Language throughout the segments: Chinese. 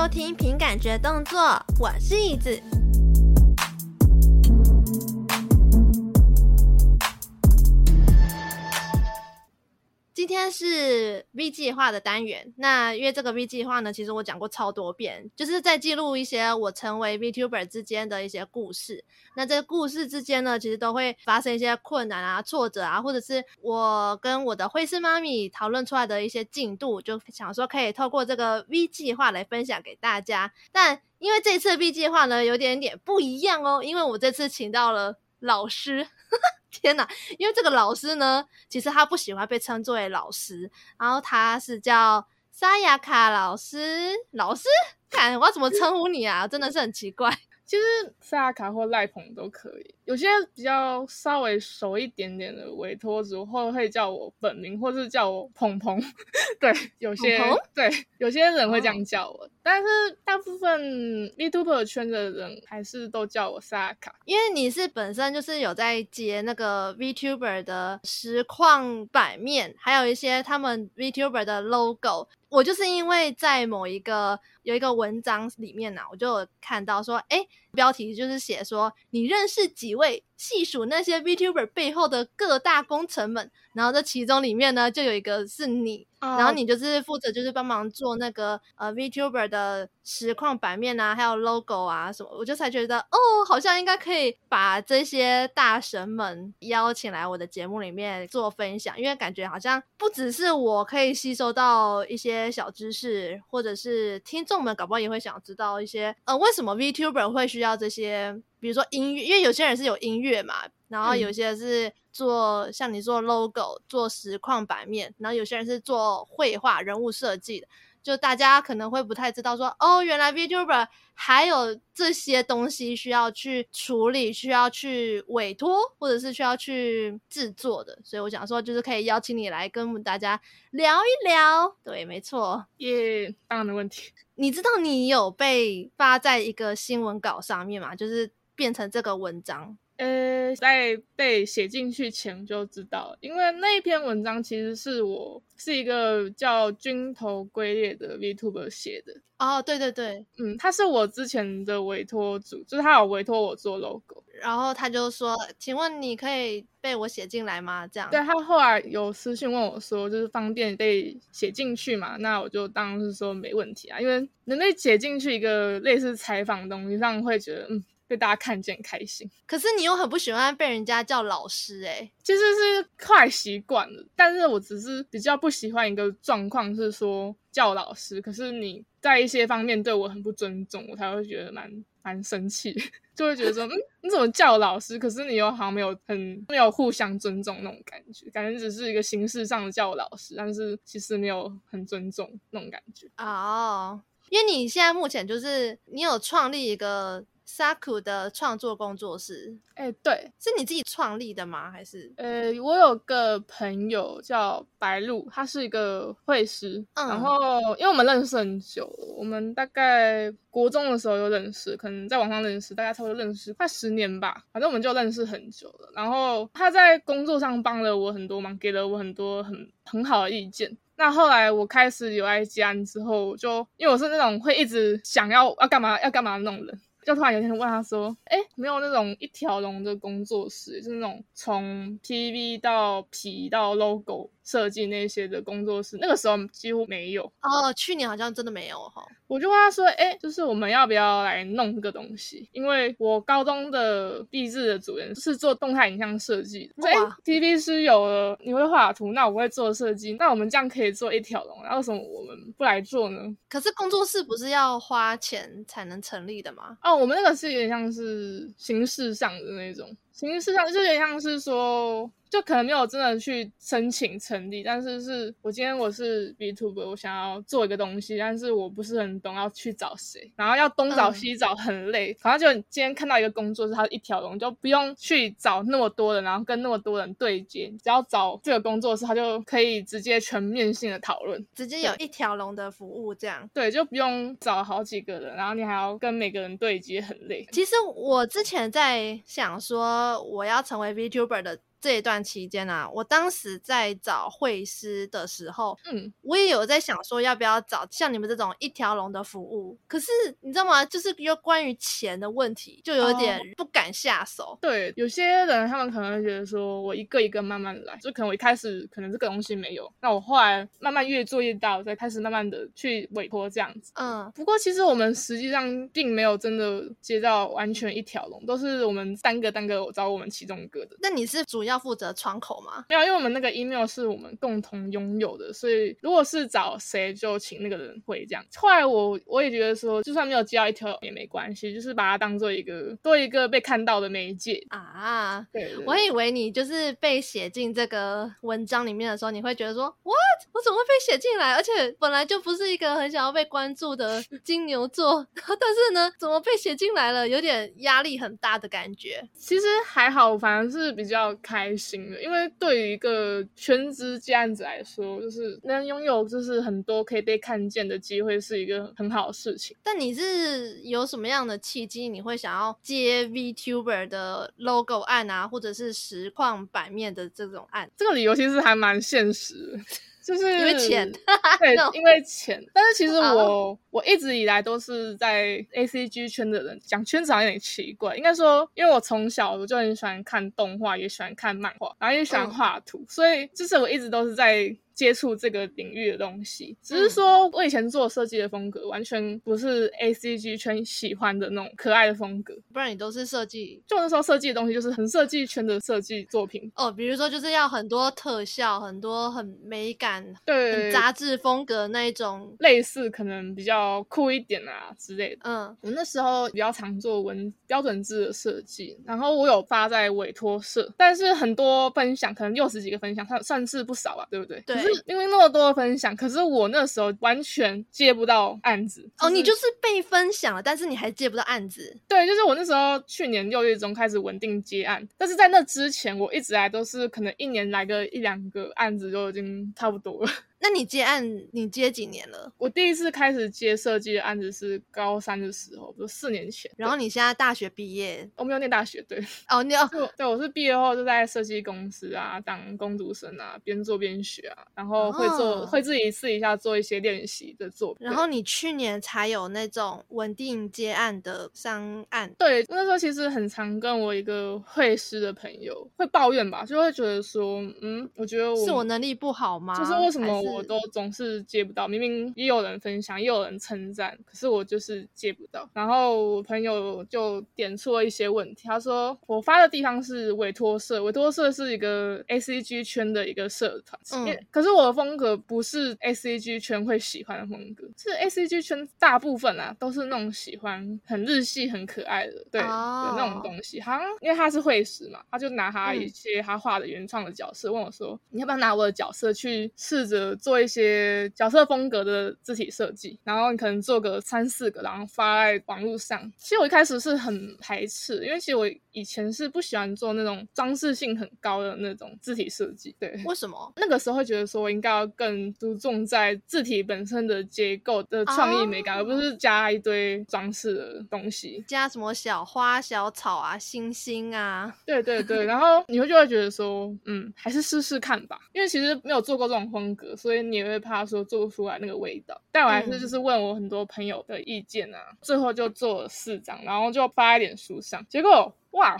收听凭感觉动作，我是椅子。今天是 V 计划的单元，那因为这个 V 计划呢，其实我讲过超多遍，就是在记录一些我成为 VTuber 之间的一些故事。那这个故事之间呢，其实都会发生一些困难啊、挫折啊，或者是我跟我的绘师妈咪讨论出来的一些进度，就想说可以透过这个 V 计划来分享给大家。但因为这次 V 计划呢，有点点不一样哦，因为我这次请到了老师。天呐！因为这个老师呢，其实他不喜欢被称作为老师，然后他是叫沙雅卡老师。老师，看我要怎么称呼你啊？真的是很奇怪。就是沙雅卡或赖鹏都可以。有些比较稍微熟一点点的委托主，或会叫我本名，或是叫我鹏鹏。对，有些对，有些人会这样叫我，哦、但是大部分 VTuber 圈的人还是都叫我沙雅卡，因为你是本身就是有在接那个 VTuber 的实况版面，还有一些他们 VTuber 的 logo。我就是因为在某一个有一个文章里面呢、啊，我就有看到说，哎，标题就是写说你认识几位？细数那些 VTuber 背后的各大工程们，然后这其中里面呢，就有一个是你，oh. 然后你就是负责就是帮忙做那个呃 VTuber 的实况版面啊，还有 logo 啊什么，我就才觉得哦，好像应该可以把这些大神们邀请来我的节目里面做分享，因为感觉好像不只是我可以吸收到一些小知识，或者是听众们搞不好也会想知道一些呃为什么 VTuber 会需要这些。比如说音乐，因为有些人是有音乐嘛，然后有些是做、嗯、像你做 logo、做实况版面，然后有些人是做绘画、人物设计的。就大家可能会不太知道说，哦，原来 VTuber 还有这些东西需要去处理、需要去委托，或者是需要去制作的。所以我想说，就是可以邀请你来跟我们大家聊一聊。对，没错，耶，当然的问题。你知道你有被发在一个新闻稿上面嘛？就是。变成这个文章，呃，在被写进去前就知道，因为那一篇文章其实是我是一个叫军头龟裂的 VTuber 写的。哦，对对对，嗯，他是我之前的委托组，就是他有委托我做 logo，然后他就说，请问你可以被我写进来吗？这样，对，他后来有私信问我说，就是方便被写进去嘛？那我就当然是说没问题啊，因为能被写进去一个类似采访的东西，让会觉得嗯。被大家看见开心，可是你又很不喜欢被人家叫老师哎、欸，其实是快习惯了。但是我只是比较不喜欢一个状况是说叫老师，可是你在一些方面对我很不尊重，我才会觉得蛮蛮生气，就会觉得说，嗯，你怎么叫老师？可是你又好像没有很没有互相尊重那种感觉，感觉只是一个形式上的叫老师，但是其实没有很尊重那种感觉。哦，因为你现在目前就是你有创立一个。Saku 的创作工作室，哎、欸，对，是你自己创立的吗？还是？呃，我有个朋友叫白露，他是一个绘师，嗯、然后因为我们认识很久，我们大概国中的时候就认识，可能在网上认识，大概差不多认识快十年吧，反正我们就认识很久了。然后他在工作上帮了我很多忙，给了我很多很很好的意见。那后来我开始有爱吉安之后，就因为我是那种会一直想要要干嘛要干嘛的那种人。就突然有一天问他说：“哎，没有那种一条龙的工作室，就是那种从 PV 到皮到 logo。”设计那些的工作室，那个时候几乎没有哦。去年好像真的没有哈。我就问他说：“哎，就是我们要不要来弄这个东西？因为我高中的毕制的主任是做动态影像设计的。哎，TV 师有了，你会画图，那我会做设计，那我们这样可以做一条龙。那为什么我们不来做呢？可是工作室不是要花钱才能成立的吗？哦，我们那个是有点像是形式上的那种，形式上就有点像是说。”就可能没有真的去申请成立，但是是我今天我是 VTuber，我想要做一个东西，但是我不是很懂要去找谁，然后要东找西找很累。嗯、反正就你今天看到一个工作室，它一条龙，就不用去找那么多人，然后跟那么多人对接，只要找这个工作室，它就可以直接全面性的讨论，直接有一条龙的服务这样。对，就不用找好几个人，然后你还要跟每个人对接，很累。其实我之前在想说，我要成为 VTuber 的。这一段期间啊，我当时在找会师的时候，嗯，我也有在想说要不要找像你们这种一条龙的服务。可是你知道吗？就是有关于钱的问题，就有点不敢下手。哦、对，有些人他们可能会觉得说，我一个一个慢慢来，就可能我一开始可能这个东西没有，那我后来慢慢越做越大，我再开始慢慢的去委托这样子。嗯，不过其实我们实际上并没有真的接到完全一条龙，都是我们单个单个找我们其中一个的。那你是主要负责窗口吗？没有，因为我们那个 email 是我们共同拥有的，所以如果是找谁就请那个人会这样。后来我我也觉得说，就算没有接到一条也没关系，就是把它当做一个多一个被看到的媒介啊。对，对，对，我以为你就是被写进这个文章里面的时候，你会觉得说，what？我怎么会被写进来？而且本来就不是一个很想要被关注的 金牛座，但是呢，怎么被写进来了？有点压力很大的感觉。其实还好，反而是比较开心的，因为对于一个全职接案子来说，就是能拥有就是很多可以被看见的机会，是一个很好的事情。但你是有什么样的契机，你会想要接 VTuber 的 logo 案啊，或者是实况版面的这种案？这个理由其实还蛮现实的。就是因为钱，对，因为钱。但是其实我我一直以来都是在 ACG 圈的人，讲圈子好像有点奇怪。应该说，因为我从小我就很喜欢看动画，也喜欢看漫画，然后也喜欢画图，所以就是我一直都是在。接触这个领域的东西，只是说我以前做设计的风格完全不是 ACG 圈喜欢的那种可爱的风格，不然你都是设计，就那时候设计的东西就是很设计圈的设计作品哦，比如说就是要很多特效，很多很美感，对，杂志风格那一种，类似可能比较酷一点啊之类的。嗯，我那时候比较常做文标准字的设计，然后我有发在委托社，但是很多分享可能六十几个分享，算算是不少吧，对不对？对。因为那么多的分享，可是我那时候完全接不到案子。就是、哦，你就是被分享了，但是你还接不到案子。对，就是我那时候去年六月中开始稳定接案，但是在那之前，我一直来都是可能一年来个一两个案子就已经差不多了。那你接案，你接几年了？我第一次开始接设计的案子是高三的时候，就四年前。然后你现在大学毕业？我没有念大学，对。哦，你哦？对，我是毕业后就在设计公司啊当工读生啊，边做边学啊，然后会做，哦、会自己试一下做一些练习的作品。然后你去年才有那种稳定接案的商案。对，那时候其实很常跟我一个会师的朋友会抱怨吧，就会觉得说，嗯，我觉得我是我能力不好吗？就是为什么我都总是接不到，明明也有人分享，也有人称赞，可是我就是接不到。然后我朋友就点出了一些问题，他说我发的地方是委托社，委托社是一个 ACG 圈的一个社团，嗯，可是我的风格不是 ACG 圈会喜欢的风格，是 ACG 圈大部分啊都是那种喜欢很日系、很可爱的，对，哦、那种东西。好像因为他是绘师嘛，他就拿他一些他画的原创的角色、嗯、问我说，你要不要拿我的角色去试着做一些。角色风格的字体设计，然后你可能做个三四个，然后发在网络上。其实我一开始是很排斥，因为其实我以前是不喜欢做那种装饰性很高的那种字体设计。对，为什么？那个时候会觉得说我应该要更注重在字体本身的结构的创意美感，哦、而不是加一堆装饰的东西，加什么小花、小草啊、星星啊。对对对，然后你会就会觉得说，嗯，还是试试看吧，因为其实没有做过这种风格，所以你也会。怕说做不出来那个味道，但我还是就是问我很多朋友的意见啊，嗯、最后就做了四张，然后就发一点书上，结果哇。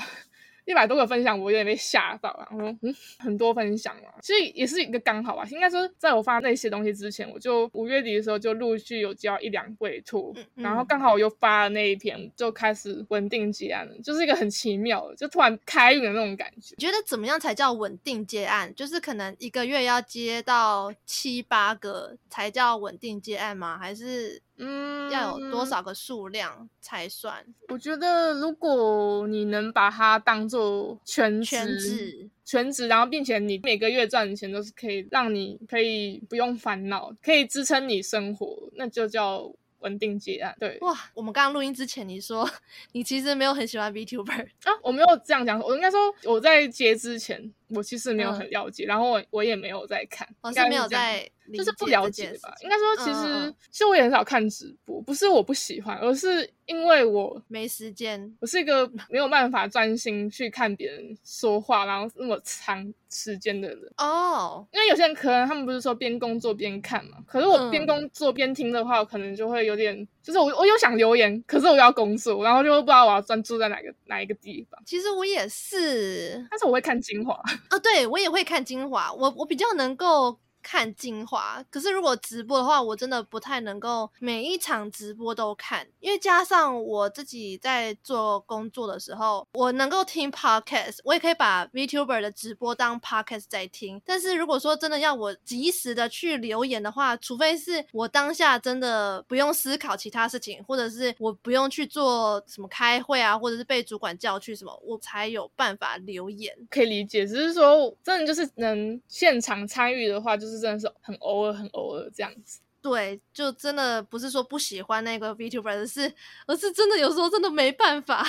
一百多个分享，我有点被吓到了。我说，嗯，很多分享了，其实也是一个刚好吧。应该说，在我发那些东西之前，我就五月底的时候就陆续有交一两委托，嗯嗯、然后刚好我又发了那一篇，就开始稳定接案了，就是一个很奇妙的，就突然开运的那种感觉。觉得怎么样才叫稳定接案？就是可能一个月要接到七八个才叫稳定接案吗？还是？嗯，要有多少个数量才算？我觉得，如果你能把它当做全职、全职、全职，然后并且你每个月赚的钱都是可以让你可以不用烦恼，可以支撑你生活，那就叫稳定结案。对，哇，我们刚刚录音之前你说你其实没有很喜欢 VTuber 啊，我没有这样讲，我应该说我在结之前。我其实没有很了解，嗯、然后我我也没有在看，我是没有在。就是不了解吧，应该说其实、嗯、其实我也很少看直播，不是我不喜欢，而是因为我没时间。我是一个没有办法专心去看别人说话，然后那么长时间的人哦。因为有些人可能他们不是说边工作边看嘛，可是我边工作边听的话，我可能就会有点，就是我我又想留言，可是我要工作，然后就不知道我要专注在哪个哪一个地方。其实我也是，但是我会看精华啊，对我也会看精华，我我比较能够。看精华，可是如果直播的话，我真的不太能够每一场直播都看，因为加上我自己在做工作的时候，我能够听 podcast，我也可以把 VTuber 的直播当 podcast 在听。但是如果说真的要我及时的去留言的话，除非是我当下真的不用思考其他事情，或者是我不用去做什么开会啊，或者是被主管叫去什么，我才有办法留言。可以理解，只是说真的就是能现场参与的话，就是。是真的是很偶尔，很偶尔这样子。对，就真的不是说不喜欢那个 VTuber，而是而是真的有时候真的没办法。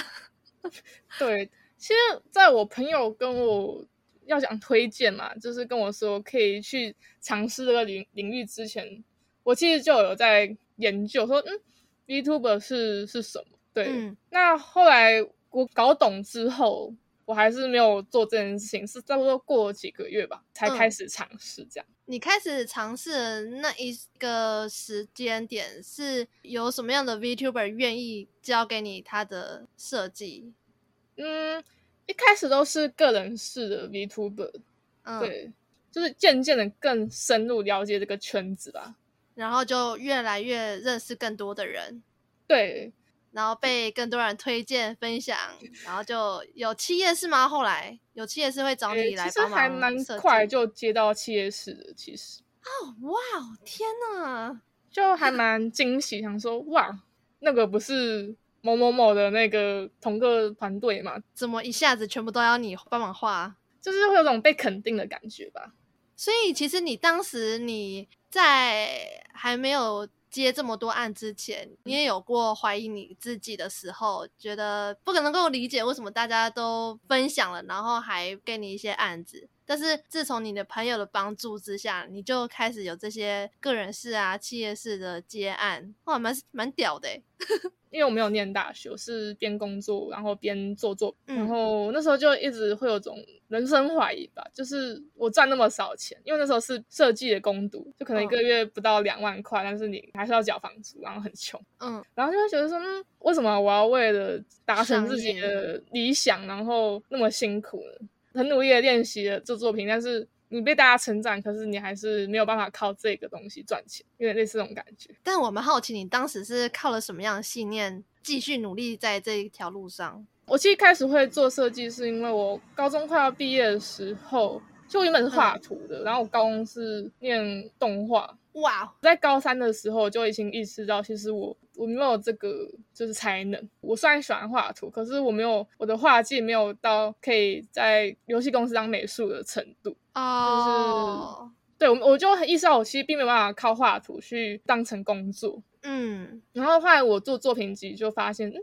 对，其实在我朋友跟我要想推荐嘛，就是跟我说可以去尝试这个领领域之前，我其实就有在研究说，嗯，VTuber 是是什么？对，嗯、那后来我搞懂之后。我还是没有做这件事情，是差不多过了几个月吧，才开始尝试这样。嗯，你开始尝试的那一个时间点，是有什么样的 VTuber 愿意交给你他的设计？嗯，一开始都是个人式的 VTuber，嗯，对，就是渐渐的更深入了解这个圈子吧，然后就越来越认识更多的人，对。然后被更多人推荐分享，然后就有企业是吗？后来有企业是会找你来帮忙设计。其实还蛮快就接到企业是的，其实。哦，哇，天哪！就还蛮惊喜，想说哇，那个不是某某某的那个同个团队嘛？怎么一下子全部都要你帮忙画？就是会有种被肯定的感觉吧。所以其实你当时你在还没有。接这么多案之前，你也有过怀疑你自己的时候，觉得不可能够理解为什么大家都分享了，然后还给你一些案子。但是自从你的朋友的帮助之下，你就开始有这些个人式啊、企业式的接案，哇，蛮蛮屌的。因为我没有念大学，是边工作然后边做做，嗯、然后那时候就一直会有种人生怀疑吧，就是我赚那么少钱，因为那时候是设计的工读，就可能一个月不到两万块，哦、但是你还是要缴房租，然后很穷，嗯，然后就会觉得说，嗯，为什么我要为了达成自己的理想，然后那么辛苦呢？很努力的练习了做作品，但是。你被大家称赞，可是你还是没有办法靠这个东西赚钱，有点类似这种感觉。但我们好奇，你当时是靠了什么样的信念继续努力在这一条路上？我其实开始会做设计，是因为我高中快要毕业的时候，就原本是画图的，嗯、然后我高中是念动画。哇，在高三的时候就已经意识到，其实我我没有这个就是才能。我虽然喜欢画图，可是我没有我的画技没有到可以在游戏公司当美术的程度。哦，就是对我我就意识到，我其实并没有办法靠画图去当成工作。嗯，然后后来我做作品集就发现，嗯，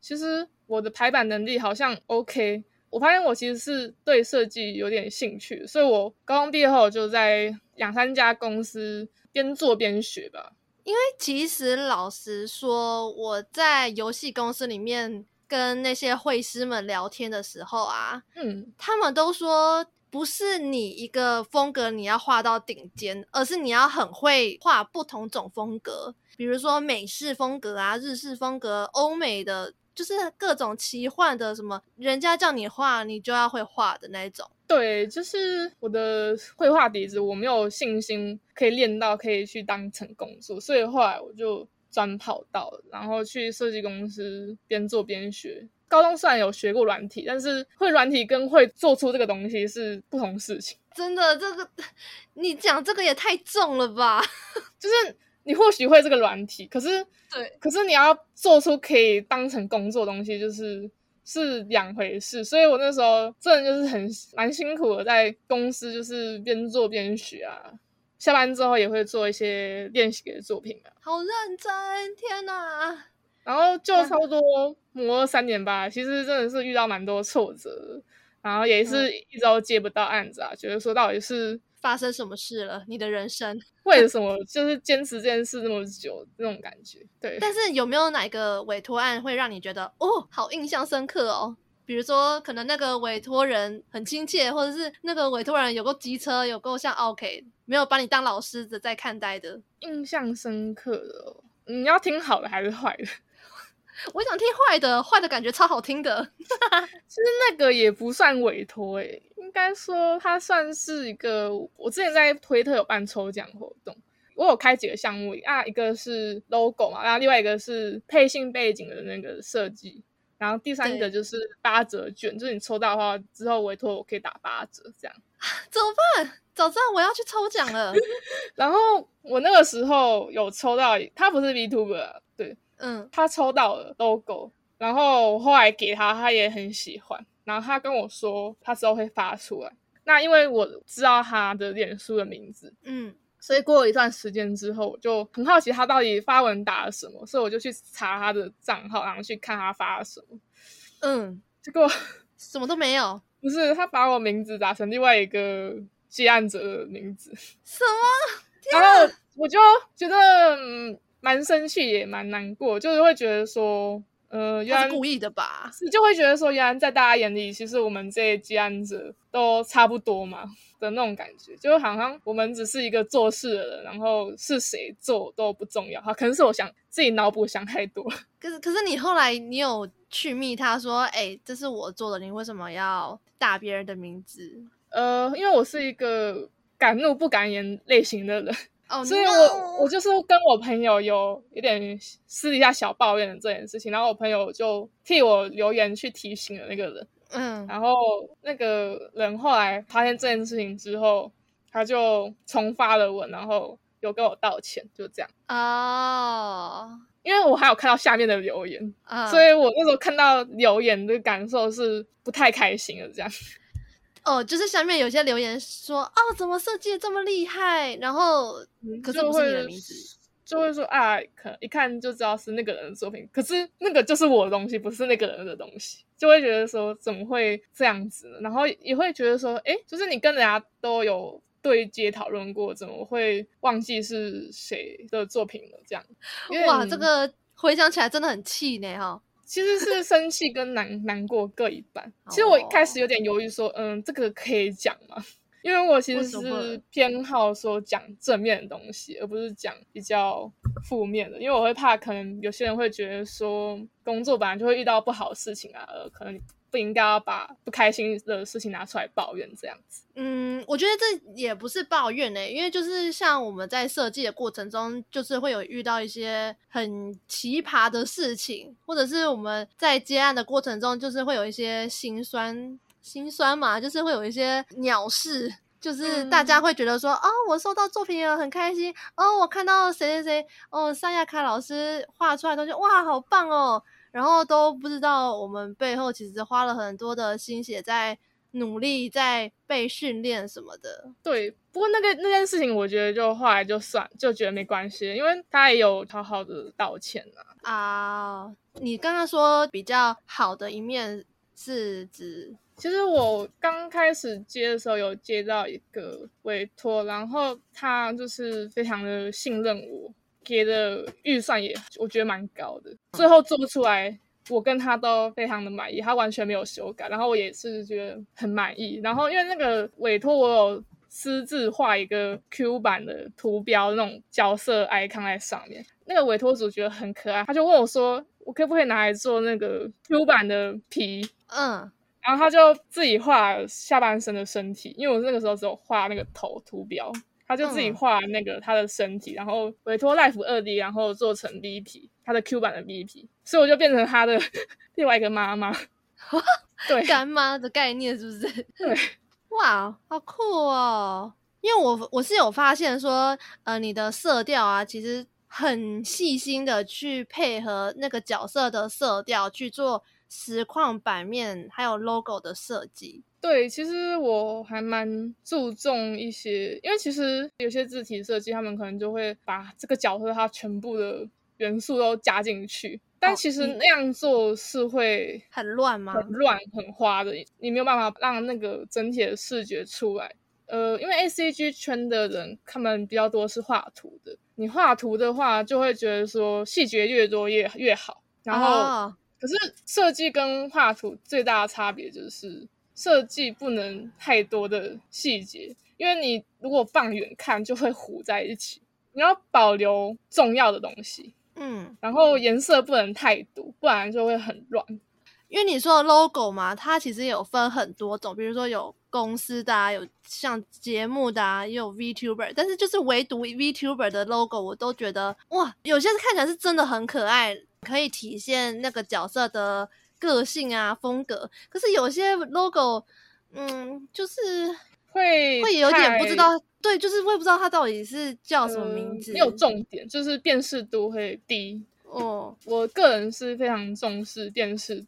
其实我的排版能力好像 OK。我发现我其实是对设计有点兴趣，所以我高中毕业后就在两三家公司边做边学吧。因为其实老实说，我在游戏公司里面跟那些绘师们聊天的时候啊，嗯，他们都说不是你一个风格你要画到顶尖，而是你要很会画不同种风格，比如说美式风格啊、日式风格、欧美的。就是各种奇幻的什么，人家叫你画，你就要会画的那种。对，就是我的绘画底子，我没有信心可以练到可以去当成工作，所以后来我就转跑道，然后去设计公司边做边学。高中虽然有学过软体，但是会软体跟会做出这个东西是不同事情。真的，这个 你讲这个也太重了吧？就是。你或许会这个软体，可是，对，可是你要做出可以当成工作的东西，就是是两回事。所以我那时候真的就是很蛮辛苦的，在公司就是边做边学啊。下班之后也会做一些练习的作品啊。好认真，天哪！然后就差不多磨了三年吧，其实真的是遇到蛮多挫折。然后也是一周接不到案子啊，觉得说到底是发生什么事了？你的人生 为什么就是坚持这件事那么久那种感觉？对。但是有没有哪个委托案会让你觉得哦，好印象深刻哦？比如说，可能那个委托人很亲切，或者是那个委托人有够机车，有够像 OK，没有把你当老师的在看待的，印象深刻的哦。你要听好的还是坏的？我想听坏的，坏的感觉超好听的。其实那个也不算委托，诶，应该说它算是一个。我之前在推特有办抽奖活动，我有开几个项目啊，一个是 logo 嘛，然后另外一个是配信背景的那个设计。然后第三个就是八折券，就是你抽到的话，之后委托我可以打八折，这样。怎么办？早知道我要去抽奖了。然后我那个时候有抽到，他不是 VTuber，对，嗯，他抽到了 logo，然后后来给他，他也很喜欢，然后他跟我说他之后会发出来。那因为我知道他的脸书的名字，嗯。所以过了一段时间之后，我就很好奇他到底发文打了什么，所以我就去查他的账号，然后去看他发了什么。嗯，结果 什么都没有。不是，他把我名字打成另外一个接案者的名字。什么？然后我就觉得嗯，蛮生气，也蛮难过，就是会觉得说，呃，原来故意的吧？是就会觉得说，原来在大家眼里，其实我们这些接案者都差不多嘛。的那种感觉，就好像我们只是一个做事的人，然后是谁做都不重要。哈，可能是我想自己脑补想太多。可是，可是你后来你有去密他说，哎、欸，这是我做的，你为什么要打别人的名字？呃，因为我是一个敢怒不敢言类型的人，oh, 所以我我就是跟我朋友有有点私底下小抱怨的这件事情，然后我朋友就替我留言去提醒了那个人。嗯，然后那个人后来发现这件事情之后，他就重发了文，然后有跟我道歉，就这样。哦，因为我还有看到下面的留言，嗯，所以我那时候看到留言的感受是不太开心的，这样。哦，就是下面有些留言说，哦，怎么设计的这么厉害？然后，可是不是你的名字。就会说啊，可能一看就知道是那个人的作品，可是那个就是我的东西，不是那个人的东西，就会觉得说怎么会这样子呢？然后也会觉得说，哎，就是你跟人家都有对接讨论过，怎么会忘记是谁的作品了？这样，哇，这个回想起来真的很气馁哈。其实是生气跟难难过各一半。其实我一开始有点犹豫说，嗯，这个可以讲吗？因为我其实是偏好说讲正面的东西，而不是讲比较负面的。因为我会怕，可能有些人会觉得说，工作本来就会遇到不好的事情啊，呃可能不应该要把不开心的事情拿出来抱怨这样子。嗯，我觉得这也不是抱怨呢、欸，因为就是像我们在设计的过程中，就是会有遇到一些很奇葩的事情，或者是我们在接案的过程中，就是会有一些心酸。心酸嘛，就是会有一些鸟事，就是大家会觉得说，嗯、哦，我收到作品了，很开心，哦，我看到谁谁谁，哦，萨亚卡老师画出来的东西，哇，好棒哦，然后都不知道我们背后其实花了很多的心血在努力，在被训练什么的。对，不过那个那件事情，我觉得就后来就算，就觉得没关系，因为他也有好好的道歉啊。啊，你刚刚说比较好的一面是指？其实我刚开始接的时候，有接到一个委托，然后他就是非常的信任我，给的预算也我觉得蛮高的，最后做不出来，我跟他都非常的满意，他完全没有修改，然后我也是觉得很满意。然后因为那个委托，我有私自画一个 Q 版的图标，那种角色 icon 在上面，那个委托主觉得很可爱，他就问我说，我可不可以拿来做那个 Q 版的皮？嗯。然后他就自己画下半身的身体，因为我那个时候只有画那个头图标，他就自己画那个他的身体，嗯、然后委托 Life 2D，然后做成 VP，他的 Q 版的 VP，所以我就变成他的 另外一个妈妈，对，干妈的概念是不是？对，哇，好酷哦！因为我我是有发现说，呃，你的色调啊，其实很细心的去配合那个角色的色调去做。实况版面还有 logo 的设计，对，其实我还蛮注重一些，因为其实有些字体设计，他们可能就会把这个角色它全部的元素都加进去。但其实那样做是会很乱吗？很乱、很花的，你没有办法让那个整体的视觉出来。呃，因为 ACG 圈的人，他们比较多是画图的。你画图的话，就会觉得说细节越多越越好。然后，哦、可是设计跟画图最大的差别就是，设计不能太多的细节，因为你如果放远看就会糊在一起。你要保留重要的东西。嗯，然后颜色不能太多，不然就会很乱。因为你说的 logo 嘛，它其实有分很多种，比如说有公司的啊，有像节目的啊，也有 VTuber，但是就是唯独 VTuber 的 logo，我都觉得哇，有些看起来是真的很可爱，可以体现那个角色的个性啊风格。可是有些 logo，嗯，就是会会有点不知道。对，就是我也不知道它到底是叫什么名字，没有重点，就是辨识度会低。哦，我个人是非常重视辨识，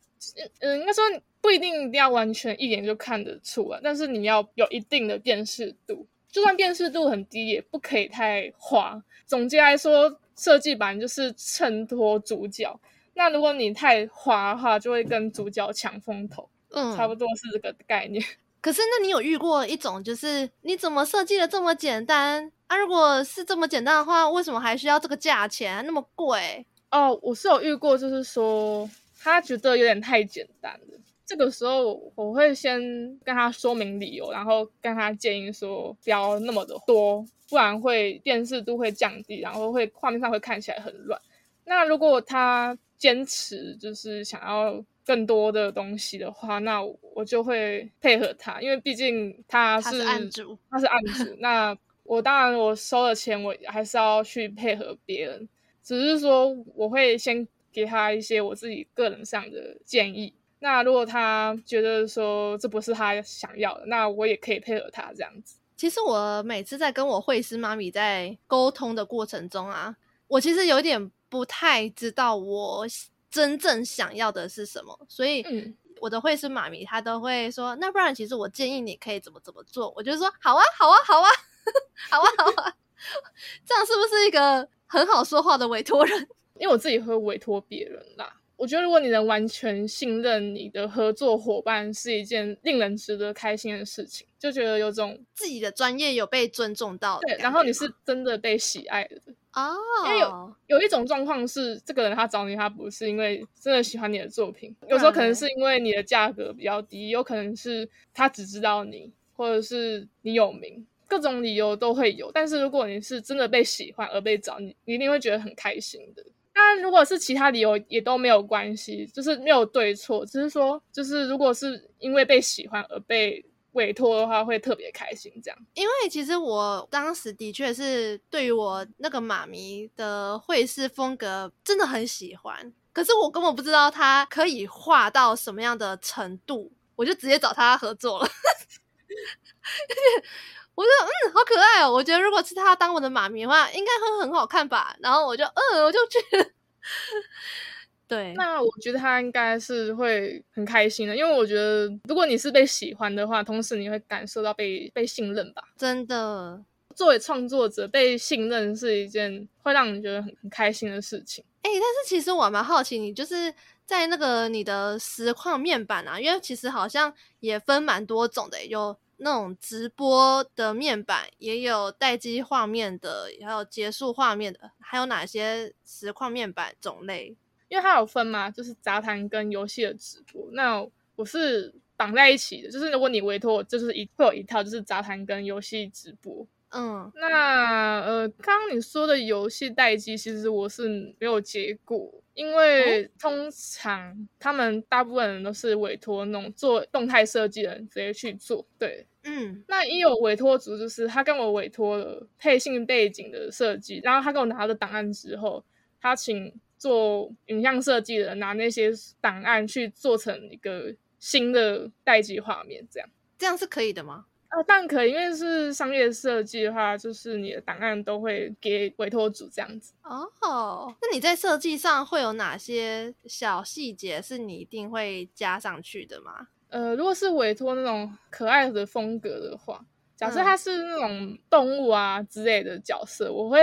嗯，应该说不一定一定要完全一眼就看得出来，但是你要有一定的辨识度，就算辨识度很低，也不可以太花。总结来说，设计版就是衬托主角，那如果你太花的话，就会跟主角抢风头。嗯，差不多是这个概念。可是，那你有遇过一种，就是你怎么设计的这么简单啊？如果是这么简单的话，为什么还需要这个价钱那么贵？哦，我是有遇过，就是说他觉得有点太简单了。这个时候，我会先跟他说明理由，然后跟他建议说不要那么的多，不然会辨识度会降低，然后会画面上会看起来很乱。那如果他坚持就是想要。更多的东西的话，那我就会配合他，因为毕竟他是，他是案主，他是案主。那我当然我收了钱，我还是要去配合别人。只是说我会先给他一些我自己个人上的建议。那如果他觉得说这不是他想要的，那我也可以配合他这样子。其实我每次在跟我绘师妈咪在沟通的过程中啊，我其实有点不太知道我。真正想要的是什么？所以我的绘师妈咪她都会说，那不然其实我建议你可以怎么怎么做。我就说好啊，好啊，好啊，好啊，好啊，这样是不是一个很好说话的委托人？因为我自己会委托别人啦。我觉得如果你能完全信任你的合作伙伴，是一件令人值得开心的事情，就觉得有种自己的专业有被尊重到。对，然后你是真的被喜爱的。哦，oh. 因为有有一种状况是，这个人他找你，他不是因为真的喜欢你的作品，有时候可能是因为你的价格比较低，有可能是他只知道你，或者是你有名，各种理由都会有。但是如果你是真的被喜欢而被找你，你一定会觉得很开心的。当然，如果是其他理由也都没有关系，就是没有对错，只是说，就是如果是因为被喜欢而被。委托的话会特别开心，这样。因为其实我当时的确是对于我那个妈咪的绘师风格真的很喜欢，可是我根本不知道他可以画到什么样的程度，我就直接找他合作了。我觉得嗯，好可爱哦！我觉得如果是他当我的妈咪的话，应该会很好看吧。然后我就嗯，我就去。对，那我觉得他应该是会很开心的，因为我觉得如果你是被喜欢的话，同时你会感受到被被信任吧。真的，作为创作者被信任是一件会让你觉得很很开心的事情。哎、欸，但是其实我蛮好奇，你就是在那个你的实况面板啊，因为其实好像也分蛮多种的，有那种直播的面板，也有待机画面的，还有结束画面的，还有哪些实况面板种类？因为它有分嘛，就是杂谈跟游戏的直播。那我是绑在一起的，就是如果你委托我，就是一会有一套，就是杂谈跟游戏直播。嗯，那呃，刚刚你说的游戏待机，其实我是没有结果，因为通常他们大部分人都是委托那种做动态设计的人直接去做。对，嗯，那也有委托组，就是他跟我委托了配信背景的设计，然后他给我拿了档案之后，他请。做影像设计的拿那些档案去做成一个新的待机画面，这样这样是可以的吗？啊，当然可以，因为是商业设计的话，就是你的档案都会给委托组这样子。哦，那你在设计上会有哪些小细节是你一定会加上去的吗？呃，如果是委托那种可爱的风格的话，假设它是那种动物啊之类的角色，我会。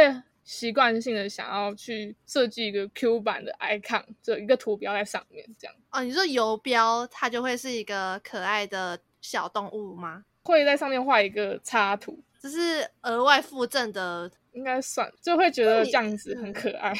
习惯性的想要去设计一个 Q 版的 icon，就一个图标在上面这样。哦，你说游标它就会是一个可爱的小动物吗？会在上面画一个插图，这是额外附赠的，应该算，就会觉得这样子很可爱。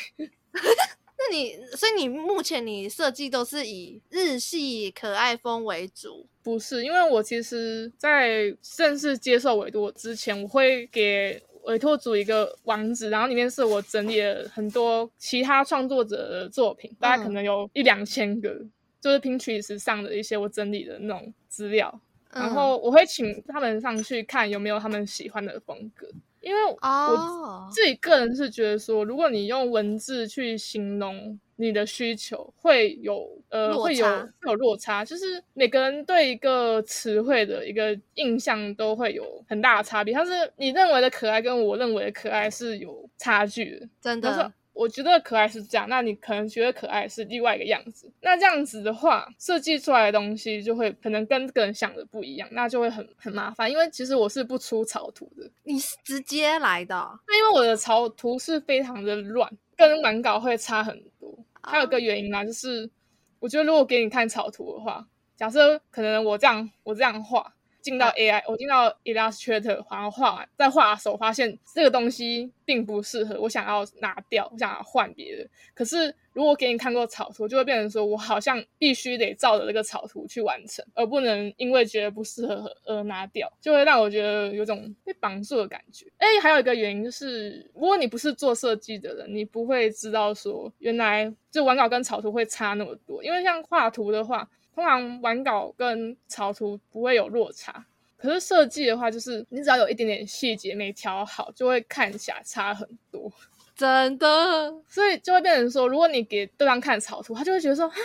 那你，所以你目前你设计都是以日系可爱风为主？不是，因为我其实，在正式接受委托之前，我会给委托组一个网址，然后里面是我整理了很多其他创作者的作品，大概可能有一两千个，嗯、就是 Pinterest 上的一些我整理的那种资料，嗯、然后我会请他们上去看有没有他们喜欢的风格。因为我自己个人是觉得说，如果你用文字去形容你的需求，会有呃会有会有落差，就是每个人对一个词汇的一个印象都会有很大的差别。像是你认为的可爱，跟我认为的可爱是有差距的，真的。我觉得可爱是这样，那你可能觉得可爱是另外一个样子。那这样子的话，设计出来的东西就会可能跟个人想的不一样，那就会很很麻烦。因为其实我是不出草图的，你是直接来的？那因为我的草图是非常的乱，跟完稿会差很多。还有一个原因呢，就是我觉得如果给你看草图的话，假设可能我这样我这样画。进到 AI，我进到 Illustrator，然后画完再画的时候，发现这个东西并不适合，我想要拿掉，我想要换别的。可是如果给你看过草图，就会变成说我好像必须得照着这个草图去完成，而不能因为觉得不适合而拿掉，就会让我觉得有种被绑住的感觉。哎，还有一个原因就是，如果你不是做设计的人，你不会知道说原来就完稿跟草图会差那么多，因为像画图的话。通常完稿跟草图不会有落差，可是设计的话，就是你只要有一点点细节没调好，就会看起来差很多，真的。所以就会变成说，如果你给对方看草图，他就会觉得说，啊，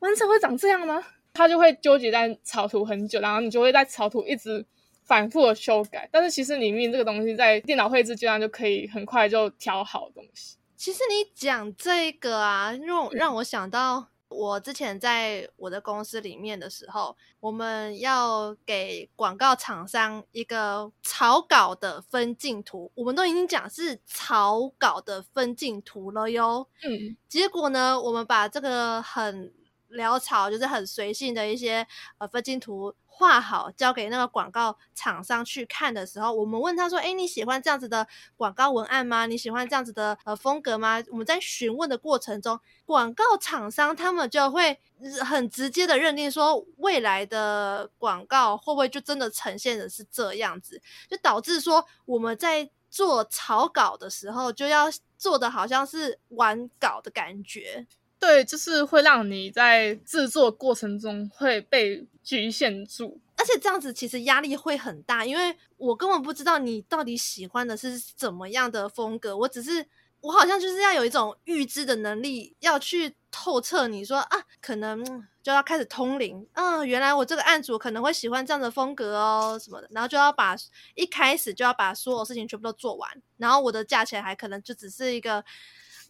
完成会长这样吗？他就会纠结在草图很久，然后你就会在草图一直反复的修改。但是其实你明明这个东西在电脑绘制阶段就可以很快就调好的东西。其实你讲这个啊，让让我想到。我之前在我的公司里面的时候，我们要给广告厂商一个草稿的分镜图，我们都已经讲是草稿的分镜图了哟。嗯，结果呢，我们把这个很潦草，就是很随性的一些呃分镜图。画好交给那个广告厂商去看的时候，我们问他说：“诶，你喜欢这样子的广告文案吗？你喜欢这样子的呃风格吗？”我们在询问的过程中，广告厂商他们就会很直接的认定说，未来的广告会不会就真的呈现的是这样子，就导致说我们在做草稿的时候就要做的好像是完稿的感觉。对，就是会让你在制作过程中会被局限住，而且这样子其实压力会很大，因为我根本不知道你到底喜欢的是怎么样的风格。我只是，我好像就是要有一种预知的能力，要去透彻你说啊，可能就要开始通灵，嗯，原来我这个案主可能会喜欢这样的风格哦，什么的，然后就要把一开始就要把所有事情全部都做完，然后我的价钱还可能就只是一个。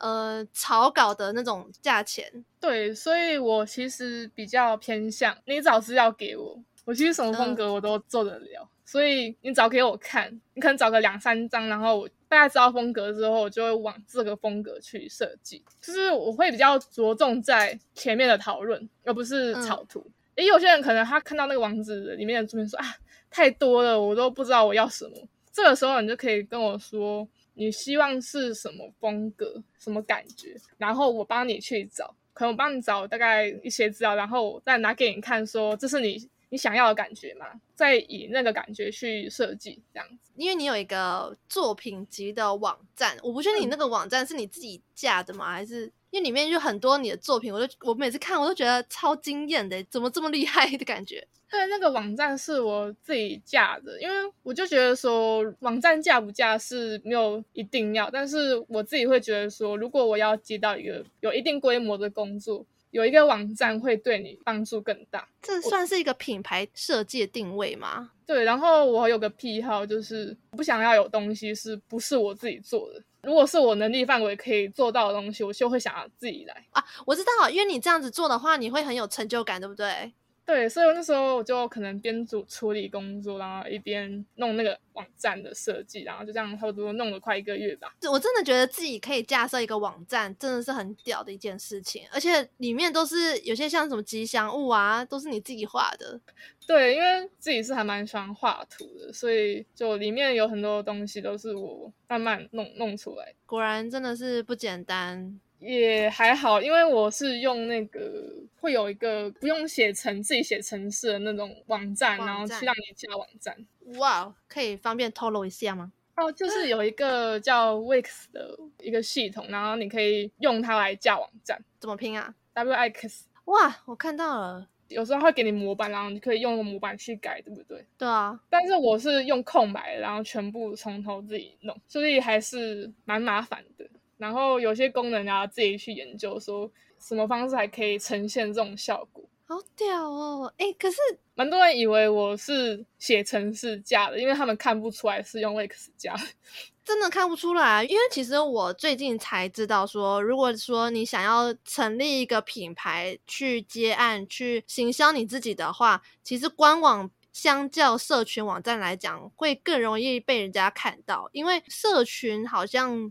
呃，草稿的那种价钱，对，所以我其实比较偏向你找资料给我，我其实什么风格我都做得了，嗯、所以你找给我看，你可能找个两三张，然后我大概知道风格之后，我就会往这个风格去设计，就是我会比较着重在前面的讨论，而不是草图。也、嗯，有些人可能他看到那个网址里面的图片说啊，太多了，我都不知道我要什么，这个时候你就可以跟我说。你希望是什么风格、什么感觉？然后我帮你去找，可能我帮你找大概一些资料，然后再拿给你看，说这是你你想要的感觉嘛？再以那个感觉去设计这样子。因为你有一个作品集的网站，我不确定你那个网站是你自己架的吗？还是因为里面就很多你的作品，我就我每次看我都觉得超惊艳的，怎么这么厉害的感觉？对，那个网站是我自己架的，因为我就觉得说网站架不架是没有一定要，但是我自己会觉得说，如果我要接到一个有一定规模的工作，有一个网站会对你帮助更大。这算是一个品牌设计定位吗？对，然后我有个癖好，就是不想要有东西是不是我自己做的。如果是我能力范围可以做到的东西，我就会想要自己来。啊，我知道，因为你这样子做的话，你会很有成就感，对不对？对，所以那时候我就可能边做处理工作，然后一边弄那个网站的设计，然后就这样差不多弄了快一个月吧。我真的觉得自己可以架设一个网站，真的是很屌的一件事情，而且里面都是有些像什么吉祥物啊，都是你自己画的。对，因为自己是还蛮喜欢画图的，所以就里面有很多东西都是我慢慢弄弄出来。果然真的是不简单。也还好，因为我是用那个会有一个不用写程自己写程式的那种网站，网站然后去让你加网站。哇，可以方便透露一下吗？哦，就是有一个叫 Wix 的一个系统，然后你可以用它来架网站。怎么拼啊？Wix。哇，我看到了。有时候会给你模板，然后你可以用模板去改，对不对？对啊。但是我是用空白，然后全部从头自己弄，所以还是蛮麻烦的。然后有些功能啊自己去研究，说什么方式还可以呈现这种效果。好屌哦！哎，可是蛮多人以为我是写程式架的，因为他们看不出来是用 Wix 架。真的看不出来，因为其实我最近才知道说，如果说你想要成立一个品牌去接案、去行销你自己的话，其实官网。相较社群网站来讲，会更容易被人家看到，因为社群好像、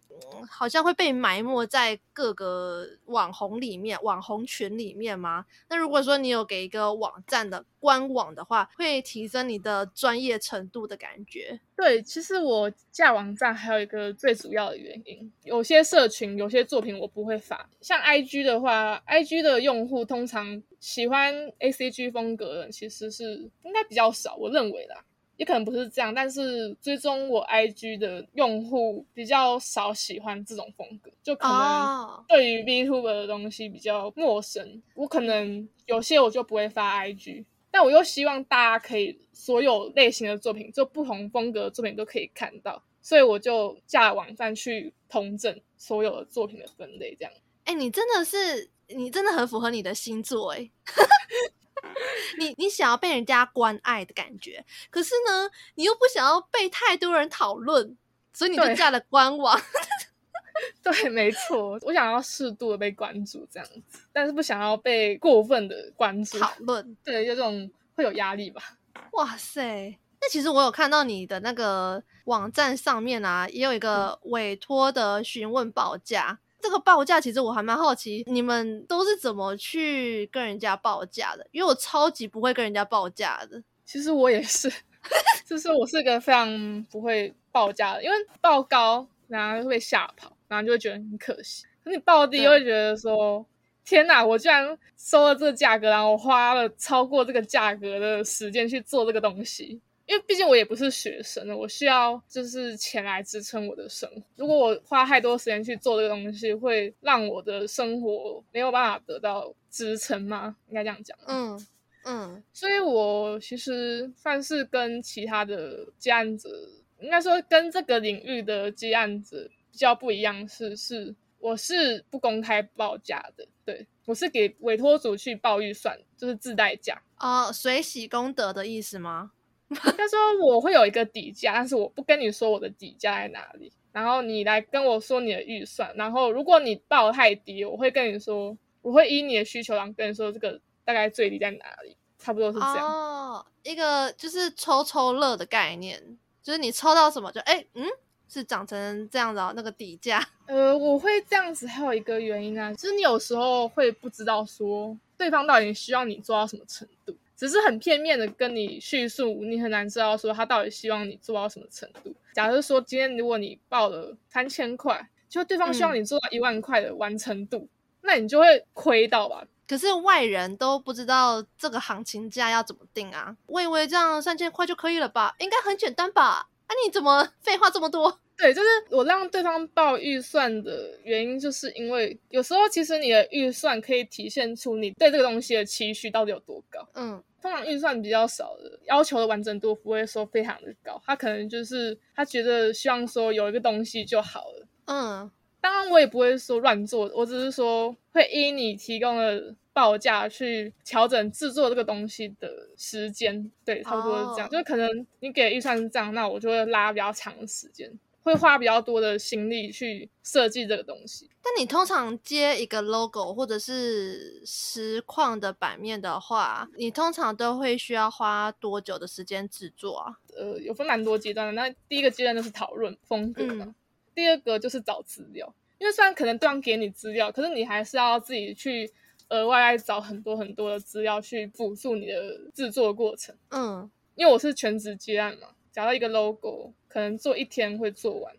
好像会被埋没在各个网红里面、网红群里面吗？那如果说你有给一个网站的官网的话，会提升你的专业程度的感觉。对，其实我架网站还有一个最主要的原因，有些社群、有些作品我不会发，像 IG 的话，IG 的用户通常喜欢 ACG 风格的人其实是应该比较少，我认为啦，也可能不是这样，但是追踪我 IG 的用户比较少喜欢这种风格，就可能对于 VTuber 的东西比较陌生，我可能有些我就不会发 IG。但我又希望大家可以所有类型的作品，就不同风格的作品都可以看到，所以我就架网站去统整所有的作品的分类，这样。哎、欸，你真的是，你真的很符合你的星座哎，你你想要被人家关爱的感觉，可是呢，你又不想要被太多人讨论，所以你就架了官网。对，没错，我想要适度的被关注这样子，但是不想要被过分的关注讨论。对，就这种会有压力吧。哇塞，那其实我有看到你的那个网站上面啊，也有一个委托的询问报价。嗯、这个报价其实我还蛮好奇，你们都是怎么去跟人家报价的？因为我超级不会跟人家报价的。其实我也是，就是我是一个非常不会报价的，因为报高然后会被吓跑。然后就会觉得很可惜，可是你报低又会觉得说，天哪，我居然收了这个价格，然后我花了超过这个价格的时间去做这个东西，因为毕竟我也不是学生了，我需要就是钱来支撑我的生活。如果我花太多时间去做这个东西，会让我的生活没有办法得到支撑吗？应该这样讲。嗯嗯，所以我其实算是跟其他的接案子，应该说跟这个领域的接案者。比较不一样是是，我是不公开报价的，对，我是给委托组去报预算，就是自带价哦，水喜功德的意思吗？他说我会有一个底价，但是我不跟你说我的底价在哪里，然后你来跟我说你的预算，然后如果你报太低，我会跟你说，我会依你的需求，然后跟你说这个大概最低在哪里，差不多是这样。哦，一个就是抽抽乐的概念，就是你抽到什么就哎嗯。是长成这样的那个底价，呃，我会这样子，还有一个原因啊，就是你有时候会不知道说对方到底需要你做到什么程度，只是很片面的跟你叙述，你很难知道说他到底希望你做到什么程度。假如说今天如果你报了三千块，就对方希望你做到一万块的完成度，嗯、那你就会亏到吧？可是外人都不知道这个行情价要怎么定啊？我以为这样三千块就可以了吧？应该很简单吧？啊，你怎么废话这么多？对，就是我让对方报预算的原因，就是因为有时候其实你的预算可以体现出你对这个东西的期许到底有多高。嗯，通常预算比较少的，要求的完整度不会说非常的高，他可能就是他觉得希望说有一个东西就好了。嗯，当然我也不会说乱做，我只是说会依你提供的报价去调整制作这个东西的时间。对，差不多是这样，哦、就是可能你给预算是这样，那我就会拉比较长的时间。会花比较多的心力去设计这个东西。但你通常接一个 logo 或者是实况的版面的话，你通常都会需要花多久的时间制作啊？呃，有分蛮多阶段的。那第一个阶段就是讨论风格嘛，嗯、第二个就是找资料。因为虽然可能对方给你资料，可是你还是要自己去额外来找很多很多的资料去辅助你的制作过程。嗯，因为我是全职接案嘛，找到一个 logo 可能做一天会做完。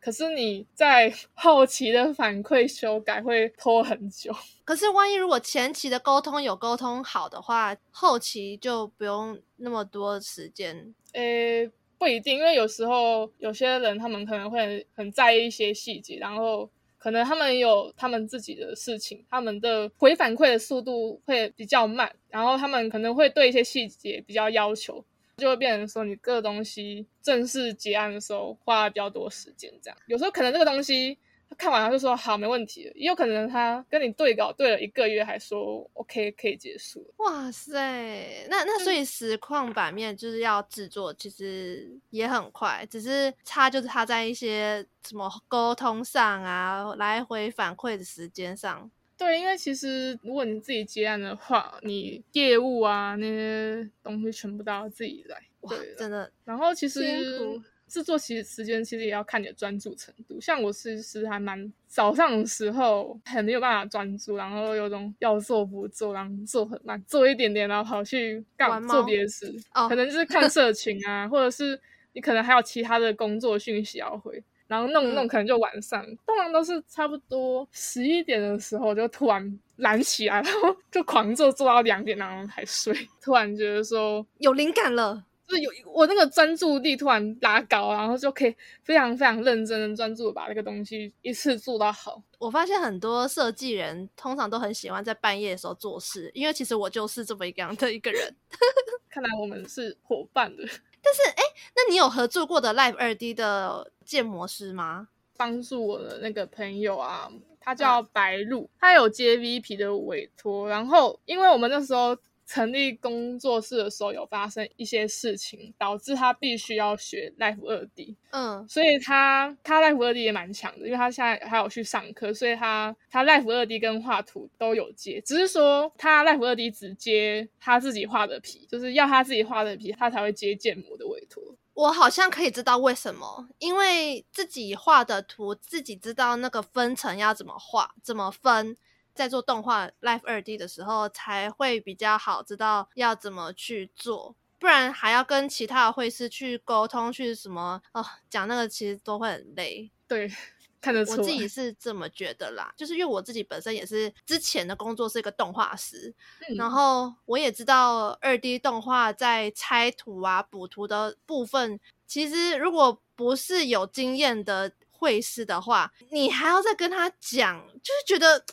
可是你在 后期的反馈修改会拖很久。可是万一如果前期的沟通有沟通好的话，后期就不用那么多时间。诶，不一定，因为有时候有些人他们可能会很在意一些细节，然后可能他们有他们自己的事情，他们的回反馈的速度会比较慢，然后他们可能会对一些细节比较要求。就会变成说，你各个东西正式结案的时候花了比较多时间，这样有时候可能这个东西他看完他就说好没问题，也有可能他跟你对稿对了一个月还说 OK 可以结束。哇塞，那那所以实况版面就是要制作，其实也很快，只是差就是差在一些什么沟通上啊，来回反馈的时间上。对，因为其实如果你自己接案的话，你业务啊那些东西全部都要自己来。对，真的。然后其实制作其实时间其实也要看你的专注程度。像我其实还蛮早上的时候很没有办法专注，然后有种要做不做，然后做很慢，做一点点，然后跑去干做别的事，哦、可能就是看社群啊，或者是你可能还有其他的工作讯息要回。然后弄弄，可能就晚上，嗯、通常都是差不多十一点的时候，就突然懒起来，然后就狂做做到两点，然后还睡。突然觉得说有灵感了，就是有我那个专注力突然拉高，然后就可以非常非常认真的专注的把那个东西一次做到好。我发现很多设计人通常都很喜欢在半夜的时候做事，因为其实我就是这么一个样的一个人。看来我们是伙伴的。但是，哎，那你有合作过的 Live 二 D 的建模师吗？帮助我的那个朋友啊，他叫白露，嗯、他有接 VP 的委托，然后因为我们那时候。成立工作室的时候有发生一些事情，导致他必须要学 Life 二 D。嗯，所以他他 Life 二 D 也蛮强的，因为他现在还有去上课，所以他他 Life 二 D 跟画图都有接，只是说他 Life 二 D 只接他自己画的皮，就是要他自己画的皮，他才会接建模的委托。我好像可以知道为什么，因为自己画的图，自己知道那个分层要怎么画，怎么分。在做动画 Live 二 D 的时候，才会比较好知道要怎么去做，不然还要跟其他的绘师去沟通，去什么哦，讲那个其实都会很累。对，看得出。我自己是这么觉得啦，就是因为我自己本身也是之前的工作是一个动画师，嗯、然后我也知道二 D 动画在拆图啊、补图的部分，其实如果不是有经验的绘师的话，你还要再跟他讲，就是觉得。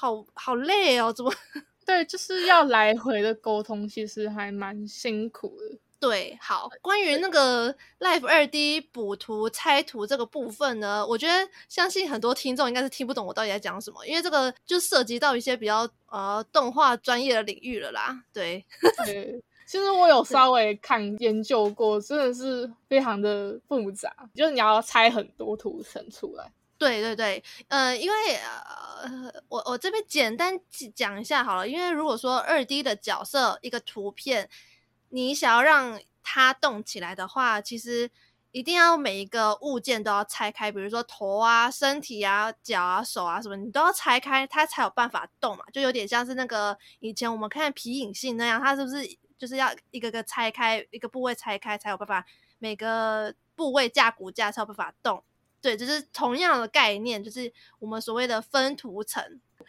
好好累哦，怎么？对，就是要来回的沟通，其实还蛮辛苦的。对，好，关于那个 Live 二 D 补图、拆图这个部分呢，我觉得相信很多听众应该是听不懂我到底在讲什么，因为这个就涉及到一些比较呃动画专业的领域了啦。对，对，其实我有稍微看研究过，真的是非常的复杂，就是你要拆很多图层出来。对对对，呃，因为呃，我我这边简单讲一下好了，因为如果说二 D 的角色一个图片，你想要让它动起来的话，其实一定要每一个物件都要拆开，比如说头啊、身体啊、脚啊、手啊什么，你都要拆开，它才有办法动嘛，就有点像是那个以前我们看皮影戏那样，它是不是就是要一个个拆开，一个部位拆开才有办法，每个部位架骨架才有办法动。对，就是同样的概念，就是我们所谓的分图层。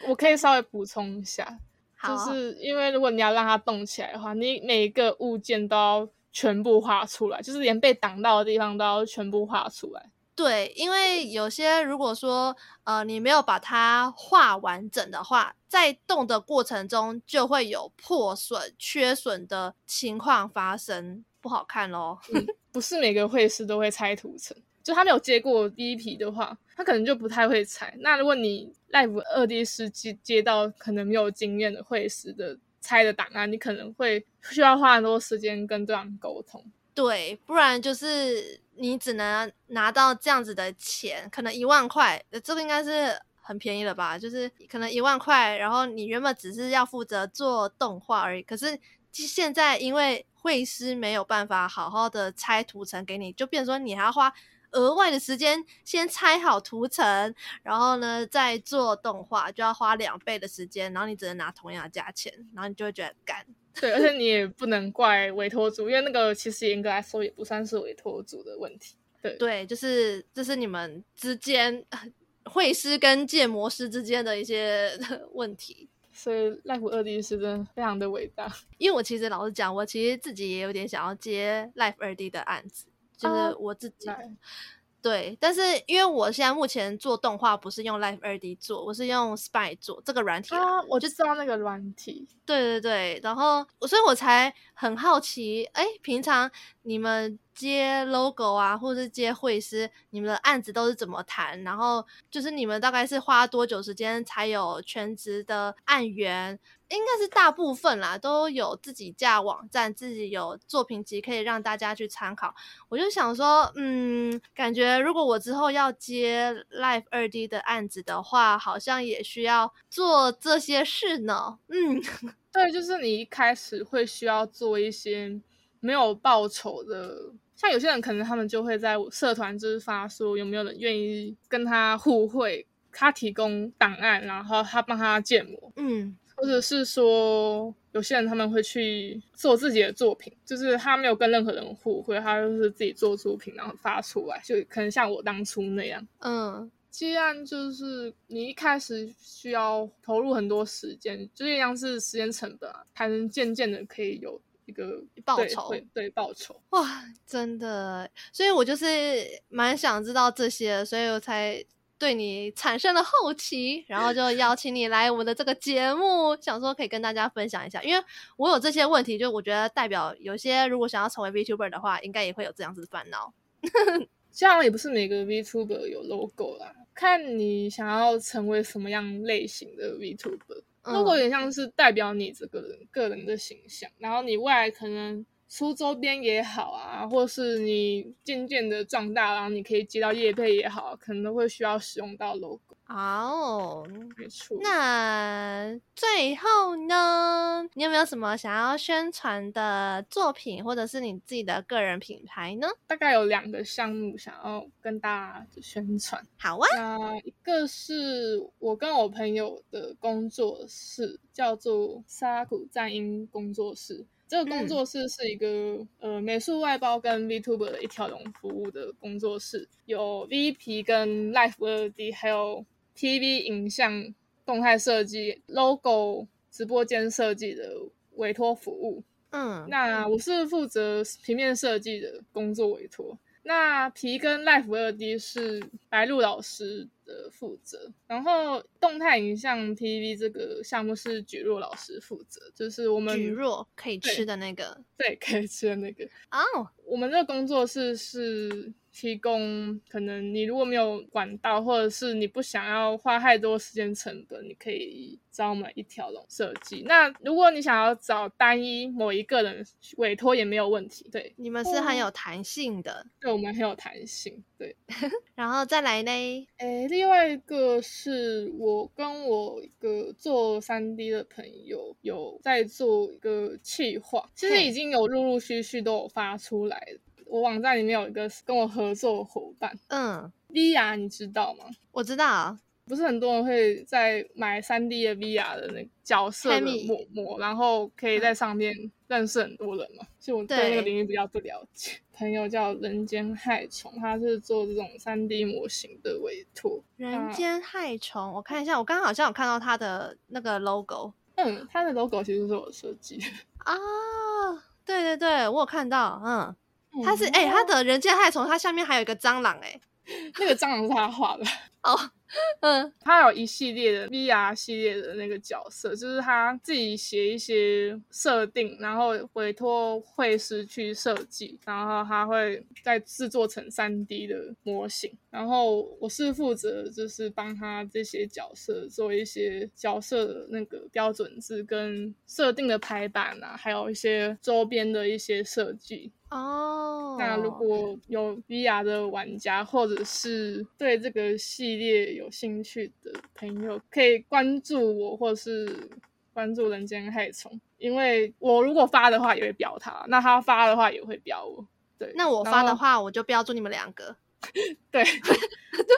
我可以稍微补充一下，好就是因为如果你要让它动起来的话，你每一个物件都要全部画出来，就是连被挡到的地方都要全部画出来。对，因为有些如果说呃你没有把它画完整的话，在动的过程中就会有破损、缺损的情况发生，不好看咯。嗯，不是每个绘师都会拆图层。就他没有接过第一批的话，他可能就不太会拆。那如果你 Live 二 D 师接接到可能没有经验的绘师的拆的档案，你可能会需要花很多时间跟对方沟通。对，不然就是你只能拿到这样子的钱，可能一万块，这个应该是很便宜了吧？就是可能一万块，然后你原本只是要负责做动画而已，可是现在因为绘师没有办法好好的拆图层给你，就变成说你还要花额外的时间先拆好图层，然后呢再做动画，就要花两倍的时间，然后你只能拿同样的价钱，然后你就会觉得干。对，而且你也不能怪委托组，因为那个其实严格来说也不算是委托组的问题。对对，就是这是你们之间会师跟建模师之间的一些 问题。所以 Life 2D 是真的非常的伟大。因为我其实老实讲，我其实自己也有点想要接 Life 二 D 的案子。就是我自己，啊、对，但是因为我现在目前做动画不是用 Life 二 D 做，我是用 Spy 做这个软体啊，我就知道那个软体，对对对，然后所以我才很好奇，哎，平常你们接 logo 啊，或者是接绘师，你们的案子都是怎么谈？然后就是你们大概是花多久时间才有全职的案源？应该是大部分啦，都有自己架网站，自己有作品集可以让大家去参考。我就想说，嗯，感觉如果我之后要接 Live 二 D 的案子的话，好像也需要做这些事呢。嗯，对，就是你一开始会需要做一些没有报酬的，像有些人可能他们就会在社团就是发说有没有人愿意跟他互惠，他提供档案，然后他帮他建模。嗯。或者是说，有些人他们会去做自己的作品，就是他没有跟任何人互惠，他就是自己做作品然后发出来，就可能像我当初那样。嗯，既然就是你一开始需要投入很多时间，就一样是时间成本啊，才能渐渐的可以有一个报酬。对，对，报酬。哇，真的，所以我就是蛮想知道这些，所以我才。对你产生了好奇，然后就邀请你来我们的这个节目，想说可以跟大家分享一下，因为我有这些问题，就我觉得代表有些如果想要成为 VTuber 的话，应该也会有这样子的烦恼。这样也不是每个 VTuber 有 logo 啦，看你想要成为什么样类型的 VTuber，logo 有点像是代表你这个人个人的形象，然后你未来可能。出周边也好啊，或是你渐渐的壮大，然后你可以接到业配也好，可能都会需要使用到 logo。哦，没错。那最后呢，你有没有什么想要宣传的作品，或者是你自己的个人品牌呢？大概有两个项目想要跟大家宣传。好啊，那一个是我跟我朋友的工作室，叫做沙谷战音工作室。这个工作室是一个、嗯、呃美术外包跟 VTuber 的一条龙服务的工作室，有 VP 跟 Life 2D，还有 TV 影像动态设计、logo 直播间设计的委托服务。嗯，那我是负责平面设计的工作委托。那皮跟 Life 2D 是白鹿老师的负责，然后动态影像 TV 这个项目是蒟蒻老师负责，就是我们蒟蒻可以吃的那个，对，对，可以吃的那个。哦，oh. 我们这个工作室是。提供可能你如果没有管道，或者是你不想要花太多时间成本，你可以找我们一条龙设计。那如果你想要找单一某一个人委托也没有问题。对，你们是很有弹性的。对，我们很有弹性。对，然后再来呢？诶，另外一个是我跟我一个做三 D 的朋友有在做一个企划，其实已经有陆陆续续都有发出来。我网站里面有一个跟我合作伙伴，嗯，VR 你知道吗？我知道，不是很多人会在买三 D 的 VR 的那个角色的模模，然后可以在上面认识很多人嘛。所以我对那个领域比较不了解。对朋友叫人间害虫，他是做这种三 D 模型的委托。人间害虫，我看一下，我刚刚好像有看到他的那个 logo。嗯，他的 logo 其实是我设计的 啊。对对对，我有看到，嗯。他是哎、欸，他的人间害虫，它下面还有一个蟑螂哎、欸，那个蟑螂是他画的 哦。嗯，他有一系列的 VR 系列的那个角色，就是他自己写一些设定，然后委托绘师去设计，然后他会再制作成 3D 的模型。然后我是负责就是帮他这些角色做一些角色的那个标准字跟设定的排版啊，还有一些周边的一些设计。哦。那如果有 VR 的玩家，或者是对这个系列有兴趣的朋友，可以关注我，或是关注人间害虫，因为我如果发的话也会标他，那他发的话也会标我。对，那我发的话我就标注你们两个。对，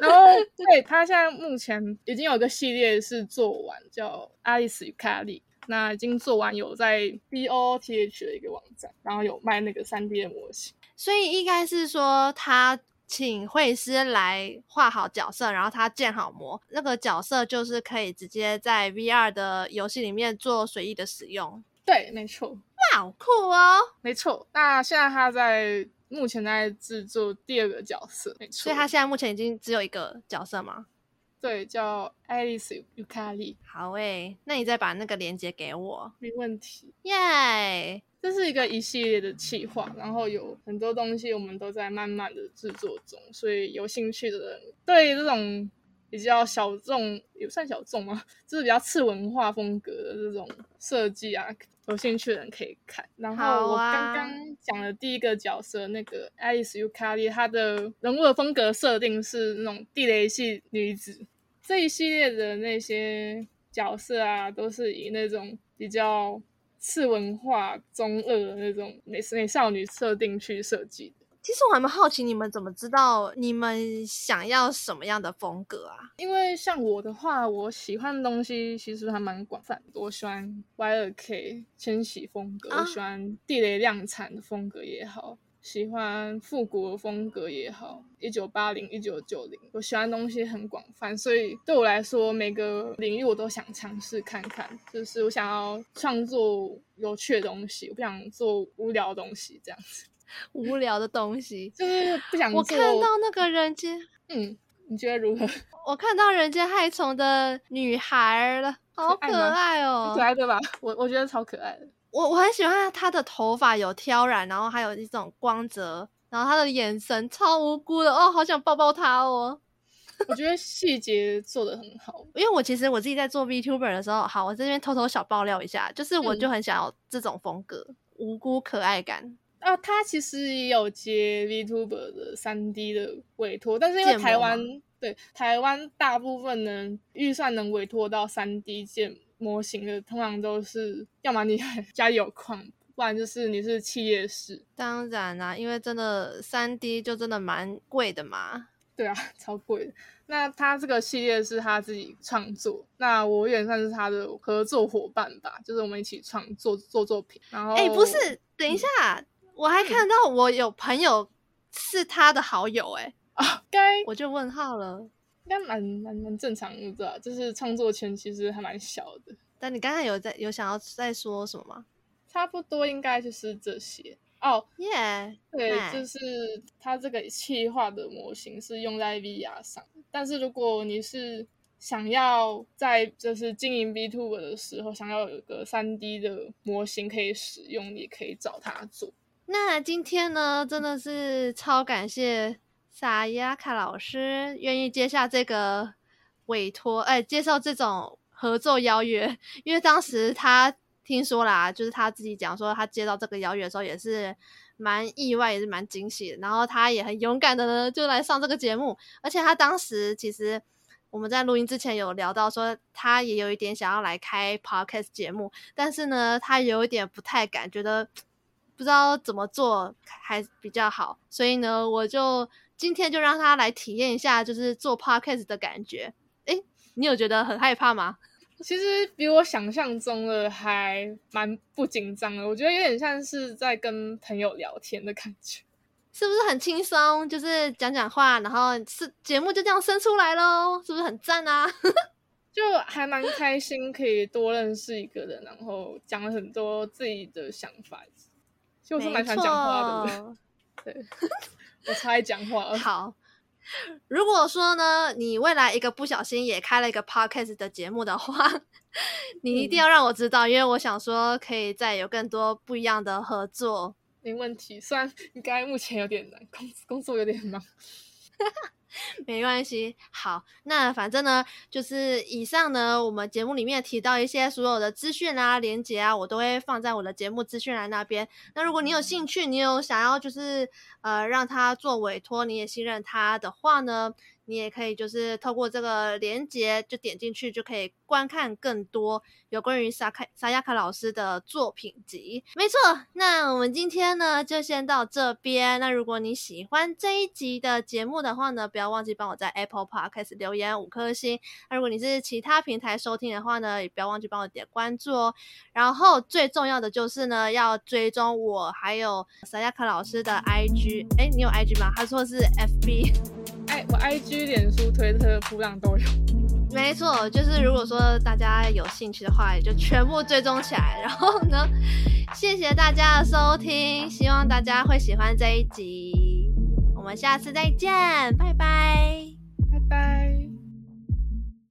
然后对他现在目前已经有一个系列是做完，叫爱丽丝与凯莉。那已经做完，有在 B O T H 的一个网站，然后有卖那个三 D 的模型。所以应该是说，他请绘师来画好角色，然后他建好模，那个角色就是可以直接在 V R 的游戏里面做随意的使用。对，没错。哇，好酷哦！没错。那现在他在。目前在制作第二个角色，没错。所以他现在目前已经只有一个角色吗？对，叫爱丽丝尤卡利。好诶，那你再把那个链接给我。没问题。耶！Yeah! 这是一个一系列的企划，然后有很多东西我们都在慢慢的制作中，所以有兴趣的人对这种比较小众，也算小众吗？就是比较次文化风格的这种设计啊。有兴趣的人可以看。然后我刚刚讲的第一个角色，啊、那个爱丽丝尤卡利，她的人物的风格设定是那种地雷系女子。这一系列的那些角色啊，都是以那种比较次文化、中二的那种美美少女设定去设计的。其实我还蛮好奇，你们怎么知道你们想要什么样的风格啊？因为像我的话，我喜欢的东西其实还蛮广泛的。我喜欢 Y2K 千禧风格，啊、我喜欢地雷量产的风格也好，喜欢复古的风格也好，一九八零、一九九零，我喜欢的东西很广泛，所以对我来说，每个领域我都想尝试看看。就是我想要创作有趣的东西，我不想做无聊的东西，这样子。无聊的东西，就是不想做。我看到那个人间，嗯，你觉得如何？我看到人间害虫的女孩了，好可爱哦，可爱对吧？我我觉得超可爱的。我我很喜欢他的头发有挑染，然后还有一种光泽，然后他的眼神超无辜的哦，好想抱抱他哦。我觉得细节做的很好，因为我其实我自己在做 VTuber 的时候，好，我这边偷偷小爆料一下，就是我就很想要这种风格，嗯、无辜可爱感。啊，他其实也有接 VTuber 的三 D 的委托，但是因为台湾对台湾大部分呢预算能委托到三 D 建模型的，通常都是要么你 家里有矿，不然就是你是企业式。当然啦、啊，因为真的三 D 就真的蛮贵的嘛。对啊，超贵的。那他这个系列是他自己创作，那我也算是他的合作伙伴吧，就是我们一起创作做作品。然后，哎，不是，等一下。嗯我还看到我有朋友是他的好友，哎啊，该我就问号了，应该蛮蛮蛮正常的，对吧？就是创作圈其实还蛮小的。但你刚才有在有想要再说什么吗？差不多应该就是这些哦，耶对.就是它这个气化的模型是用在 VR 上，但是如果你是想要在就是经营 VTuber 的时候，想要有一个三 D 的模型可以使用，也可以找他做。那今天呢，真的是超感谢萨亚卡老师愿意接下这个委托，哎，接受这种合作邀约。因为当时他听说啦，就是他自己讲说，他接到这个邀约的时候也是蛮意外，也是蛮惊喜的。然后他也很勇敢的呢，就来上这个节目。而且他当时其实我们在录音之前有聊到说，他也有一点想要来开 podcast 节目，但是呢，他有一点不太敢，觉得。不知道怎么做还比较好，所以呢，我就今天就让他来体验一下，就是做 podcast 的感觉。诶，你有觉得很害怕吗？其实比我想象中的还蛮不紧张的，我觉得有点像是在跟朋友聊天的感觉，是不是很轻松？就是讲讲话，然后是节目就这样生出来喽，是不是很赞啊？就还蛮开心，可以多认识一个人，然后讲了很多自己的想法。其实我是蛮想讲话的，对，我超爱讲话。好，如果说呢，你未来一个不小心也开了一个 podcast 的节目的话，你一定要让我知道，嗯、因为我想说可以再有更多不一样的合作。没问题，虽然应该目前有点难，工工作有点忙。没关系，好，那反正呢，就是以上呢，我们节目里面提到一些所有的资讯啊、连接啊，我都会放在我的节目资讯栏那边。那如果你有兴趣，你有想要就是呃让他做委托，你也信任他的话呢，你也可以就是透过这个连接，就点进去就可以观看更多有关于萨卡萨亚卡老师的作品集。没错，那我们今天呢就先到这边。那如果你喜欢这一集的节目的话呢，不要忘记帮我在 Apple Podcast 留言五颗星。那如果你是其他平台收听的话呢，也不要忘记帮我点关注哦。然后最重要的就是呢，要追踪我还有萨亚卡老师的 IG。哎，你有 IG 吗？他说是 FB。哎，我 IG、脸书、推特、噗浪都有。没错，就是如果说大家有兴趣的话，也就全部追踪起来。然后呢，谢谢大家的收听，希望大家会喜欢这一集。我们下次再见，拜拜拜拜。